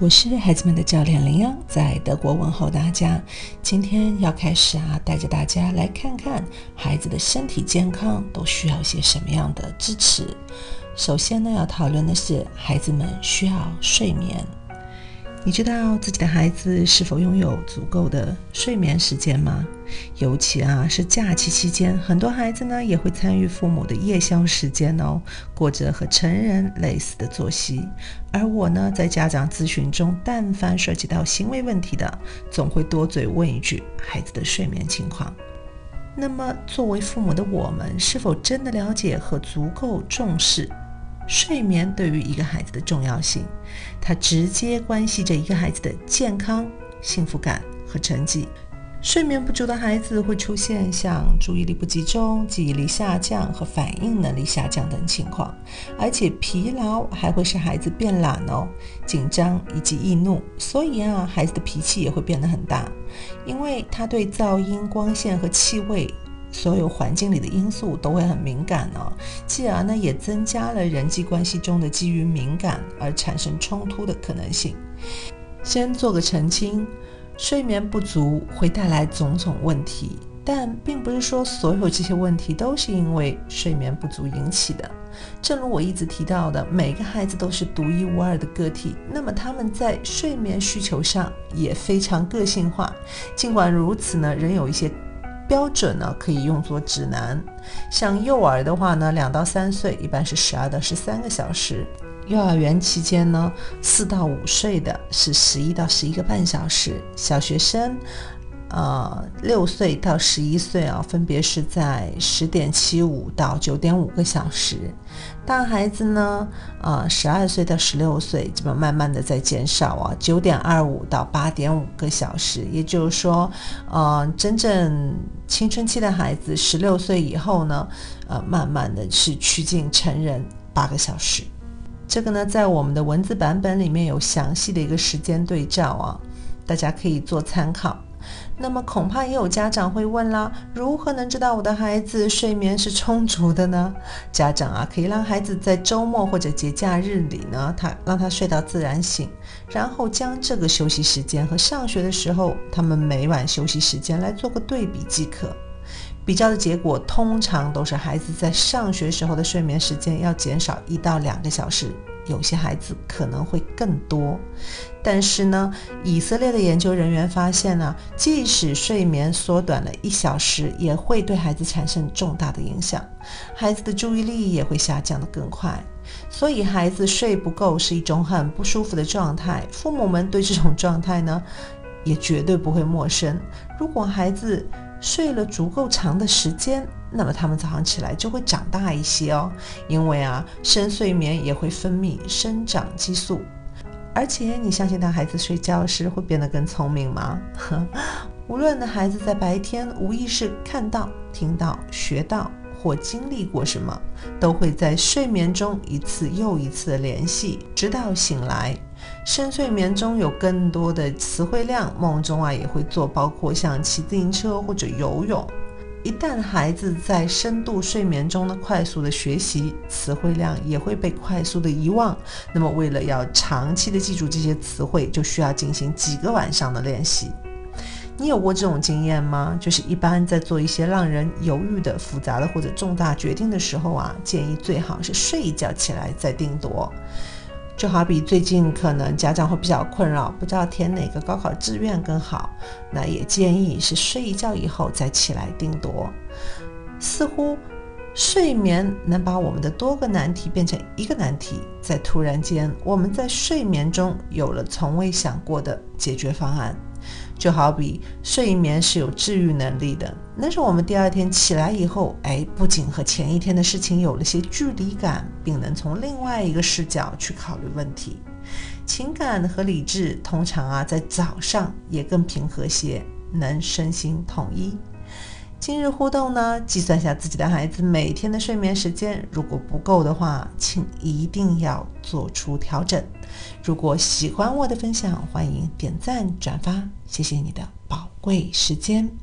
我是孩子们的教练林央，在德国问候大家。今天要开始啊，带着大家来看看孩子的身体健康都需要一些什么样的支持。首先呢，要讨论的是孩子们需要睡眠。你知道自己的孩子是否拥有足够的睡眠时间吗？尤其啊是假期期间，很多孩子呢也会参与父母的夜宵时间哦，过着和成人类似的作息。而我呢，在家长咨询中，但凡涉及到行为问题的，总会多嘴问一句孩子的睡眠情况。那么，作为父母的我们，是否真的了解和足够重视？睡眠对于一个孩子的重要性，它直接关系着一个孩子的健康、幸福感和成绩。睡眠不足的孩子会出现像注意力不集中、记忆力下降和反应能力下降等情况，而且疲劳还会使孩子变懒哦、紧张以及易怒。所以啊，孩子的脾气也会变得很大，因为他对噪音、光线和气味。所有环境里的因素都会很敏感呢，继而呢也增加了人际关系中的基于敏感而产生冲突的可能性。先做个澄清，睡眠不足会带来种种问题，但并不是说所有这些问题都是因为睡眠不足引起的。正如我一直提到的，每个孩子都是独一无二的个体，那么他们在睡眠需求上也非常个性化。尽管如此呢，仍有一些。标准呢可以用作指南，像幼儿的话呢，两到三岁一般是十二到十三个小时；幼儿园期间呢，四到五岁的是十一到十一个半小时；小学生。呃，六岁到十一岁啊，分别是在十点七五到九点五个小时。大孩子呢，呃，十二岁到十六岁，基本慢慢的在减少啊，九点二五到八点五个小时。也就是说，呃，真正青春期的孩子，十六岁以后呢，呃，慢慢的是趋近成人八个小时。这个呢，在我们的文字版本里面有详细的一个时间对照啊，大家可以做参考。那么恐怕也有家长会问啦：如何能知道我的孩子睡眠是充足的呢？家长啊，可以让孩子在周末或者节假日里呢，他让他睡到自然醒，然后将这个休息时间和上学的时候他们每晚休息时间来做个对比即可。比较的结果通常都是孩子在上学时候的睡眠时间要减少一到两个小时。有些孩子可能会更多，但是呢，以色列的研究人员发现呢，即使睡眠缩短了一小时，也会对孩子产生重大的影响，孩子的注意力也会下降得更快。所以，孩子睡不够是一种很不舒服的状态，父母们对这种状态呢，也绝对不会陌生。如果孩子睡了足够长的时间，那么他们早上起来就会长大一些哦，因为啊，深睡眠也会分泌生长激素，而且你相信当孩子睡觉时会变得更聪明吗？无论孩子在白天无意识看到、听到、学到或经历过什么，都会在睡眠中一次又一次的联系，直到醒来。深睡眠中有更多的词汇量，梦中啊也会做，包括像骑自行车或者游泳。一旦孩子在深度睡眠中呢，快速的学习，词汇量也会被快速的遗忘。那么，为了要长期的记住这些词汇，就需要进行几个晚上的练习。你有过这种经验吗？就是一般在做一些让人犹豫的复杂的或者重大决定的时候啊，建议最好是睡一觉起来再定夺。就好比最近可能家长会比较困扰，不知道填哪个高考志愿更好，那也建议是睡一觉以后再起来定夺。似乎睡眠能把我们的多个难题变成一个难题，在突然间我们在睡眠中有了从未想过的解决方案。就好比睡眠是有治愈能力的，那是我们第二天起来以后，哎，不仅和前一天的事情有了些距离感，并能从另外一个视角去考虑问题。情感和理智通常啊，在早上也更平和些，能身心统一。今日互动呢，计算下自己的孩子每天的睡眠时间，如果不够的话，请一定要做出调整。如果喜欢我的分享，欢迎点赞转发，谢谢你的宝贵时间。